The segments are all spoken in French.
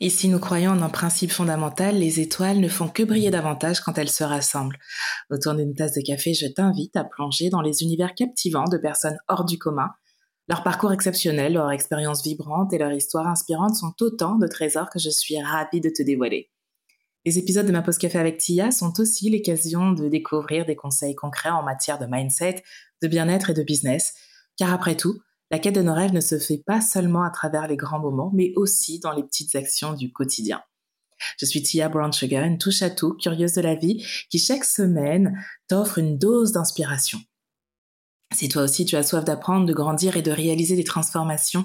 Ici, nous croyons en un principe fondamental, les étoiles ne font que briller davantage quand elles se rassemblent. Autour d'une tasse de café, je t'invite à plonger dans les univers captivants de personnes hors du commun. Leur parcours exceptionnel, leur expérience vibrante et leur histoire inspirante sont autant de trésors que je suis ravie de te dévoiler. Les épisodes de ma pause café avec Tia sont aussi l'occasion de découvrir des conseils concrets en matière de mindset, de bien-être et de business. Car après tout, la quête de nos rêves ne se fait pas seulement à travers les grands moments, mais aussi dans les petites actions du quotidien. Je suis Tia Brown Sugar, une touche à tout, curieuse de la vie, qui chaque semaine t'offre une dose d'inspiration. Si toi aussi tu as soif d'apprendre, de grandir et de réaliser des transformations,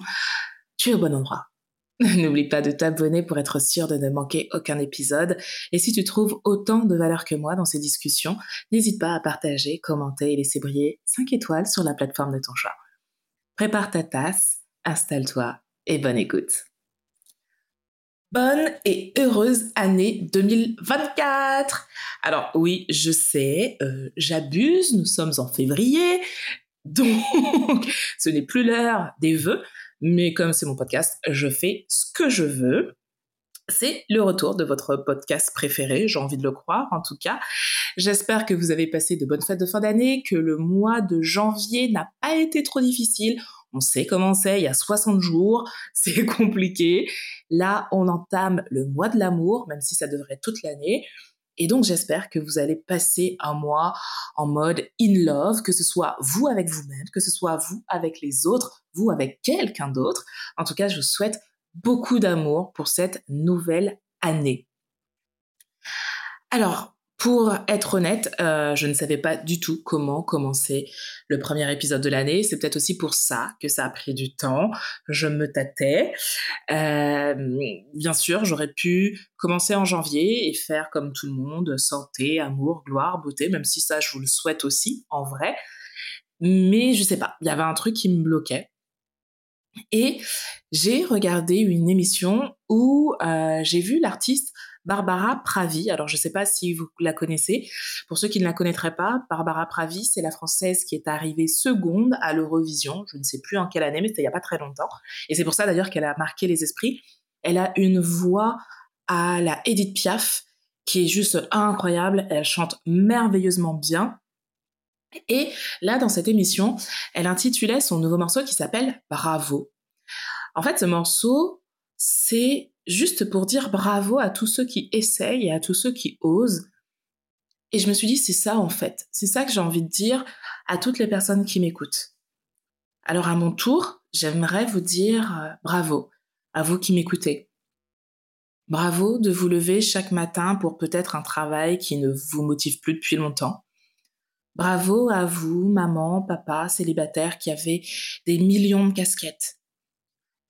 tu es au bon endroit. N'oublie pas de t'abonner pour être sûr de ne manquer aucun épisode. Et si tu trouves autant de valeur que moi dans ces discussions, n'hésite pas à partager, commenter et laisser briller 5 étoiles sur la plateforme de ton choix. Prépare ta tasse, installe-toi et bonne écoute. Bonne et heureuse année 2024 Alors oui, je sais, euh, j'abuse, nous sommes en février, donc ce n'est plus l'heure des vœux, mais comme c'est mon podcast, je fais ce que je veux. C'est le retour de votre podcast préféré, j'ai envie de le croire en tout cas. J'espère que vous avez passé de bonnes fêtes de fin d'année, que le mois de janvier n'a pas été trop difficile. On sait comment c'est, il y a 60 jours, c'est compliqué. Là, on entame le mois de l'amour, même si ça devrait être toute l'année. Et donc, j'espère que vous allez passer un mois en mode in love, que ce soit vous avec vous-même, que ce soit vous avec les autres, vous avec quelqu'un d'autre. En tout cas, je vous souhaite beaucoup d'amour pour cette nouvelle année. Alors, pour être honnête, euh, je ne savais pas du tout comment commencer le premier épisode de l'année. C'est peut-être aussi pour ça que ça a pris du temps. Je me tâtais. Euh, bien sûr, j'aurais pu commencer en janvier et faire comme tout le monde, santé, amour, gloire, beauté, même si ça, je vous le souhaite aussi, en vrai. Mais je sais pas, il y avait un truc qui me bloquait. Et j'ai regardé une émission où euh, j'ai vu l'artiste Barbara Pravi. Alors, je ne sais pas si vous la connaissez. Pour ceux qui ne la connaîtraient pas, Barbara Pravi, c'est la française qui est arrivée seconde à l'Eurovision. Je ne sais plus en quelle année, mais c'était il n'y a pas très longtemps. Et c'est pour ça d'ailleurs qu'elle a marqué les esprits. Elle a une voix à la Edith Piaf qui est juste incroyable. Elle chante merveilleusement bien. Et là, dans cette émission, elle intitulait son nouveau morceau qui s'appelle Bravo. En fait, ce morceau, c'est juste pour dire bravo à tous ceux qui essayent et à tous ceux qui osent. Et je me suis dit, c'est ça en fait. C'est ça que j'ai envie de dire à toutes les personnes qui m'écoutent. Alors à mon tour, j'aimerais vous dire euh, bravo à vous qui m'écoutez. Bravo de vous lever chaque matin pour peut-être un travail qui ne vous motive plus depuis longtemps. Bravo à vous, maman, papa, célibataire qui avez des millions de casquettes.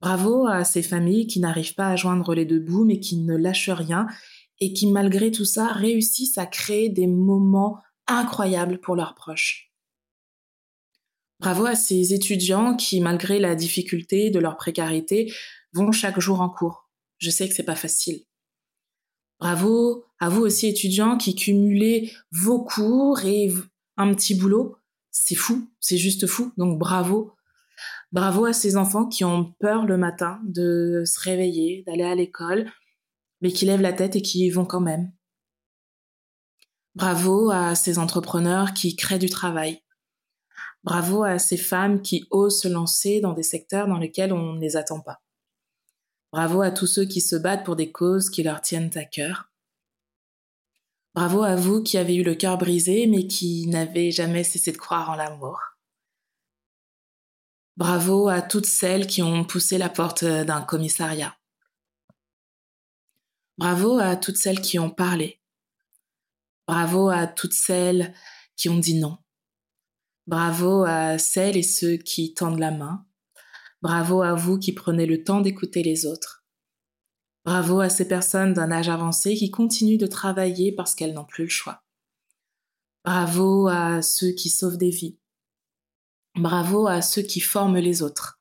Bravo à ces familles qui n'arrivent pas à joindre les deux bouts mais qui ne lâchent rien et qui malgré tout ça réussissent à créer des moments incroyables pour leurs proches. Bravo à ces étudiants qui, malgré la difficulté de leur précarité, vont chaque jour en cours. Je sais que c'est pas facile. Bravo à vous aussi étudiants qui cumulez vos cours et un petit boulot. C'est fou, c'est juste fou. Donc bravo Bravo à ces enfants qui ont peur le matin de se réveiller, d'aller à l'école, mais qui lèvent la tête et qui y vont quand même. Bravo à ces entrepreneurs qui créent du travail. Bravo à ces femmes qui osent se lancer dans des secteurs dans lesquels on ne les attend pas. Bravo à tous ceux qui se battent pour des causes qui leur tiennent à cœur. Bravo à vous qui avez eu le cœur brisé mais qui n'avez jamais cessé de croire en l'amour. Bravo à toutes celles qui ont poussé la porte d'un commissariat. Bravo à toutes celles qui ont parlé. Bravo à toutes celles qui ont dit non. Bravo à celles et ceux qui tendent la main. Bravo à vous qui prenez le temps d'écouter les autres. Bravo à ces personnes d'un âge avancé qui continuent de travailler parce qu'elles n'ont plus le choix. Bravo à ceux qui sauvent des vies. Bravo à ceux qui forment les autres.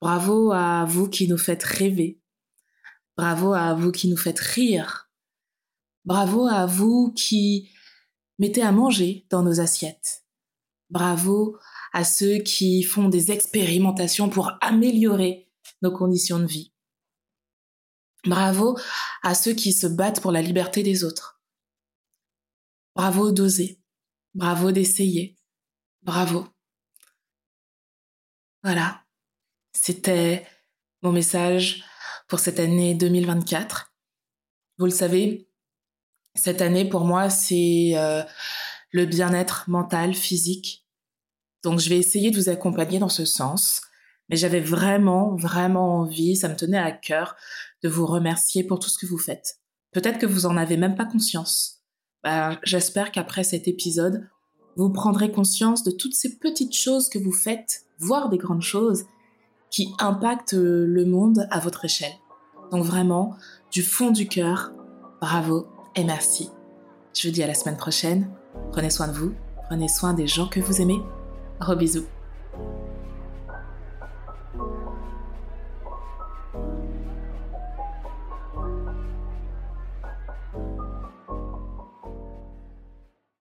Bravo à vous qui nous faites rêver. Bravo à vous qui nous faites rire. Bravo à vous qui mettez à manger dans nos assiettes. Bravo à ceux qui font des expérimentations pour améliorer nos conditions de vie. Bravo à ceux qui se battent pour la liberté des autres. Bravo d'oser. Bravo d'essayer. Bravo. Voilà. C'était mon message pour cette année 2024. Vous le savez, cette année pour moi, c'est euh, le bien-être mental, physique. Donc je vais essayer de vous accompagner dans ce sens. Mais j'avais vraiment, vraiment envie, ça me tenait à cœur de vous remercier pour tout ce que vous faites. Peut-être que vous en avez même pas conscience. Ben, J'espère qu'après cet épisode, vous prendrez conscience de toutes ces petites choses que vous faites, voire des grandes choses, qui impactent le monde à votre échelle. Donc vraiment, du fond du cœur, bravo et merci. Je vous dis à la semaine prochaine. Prenez soin de vous, prenez soin des gens que vous aimez. Gros bisous.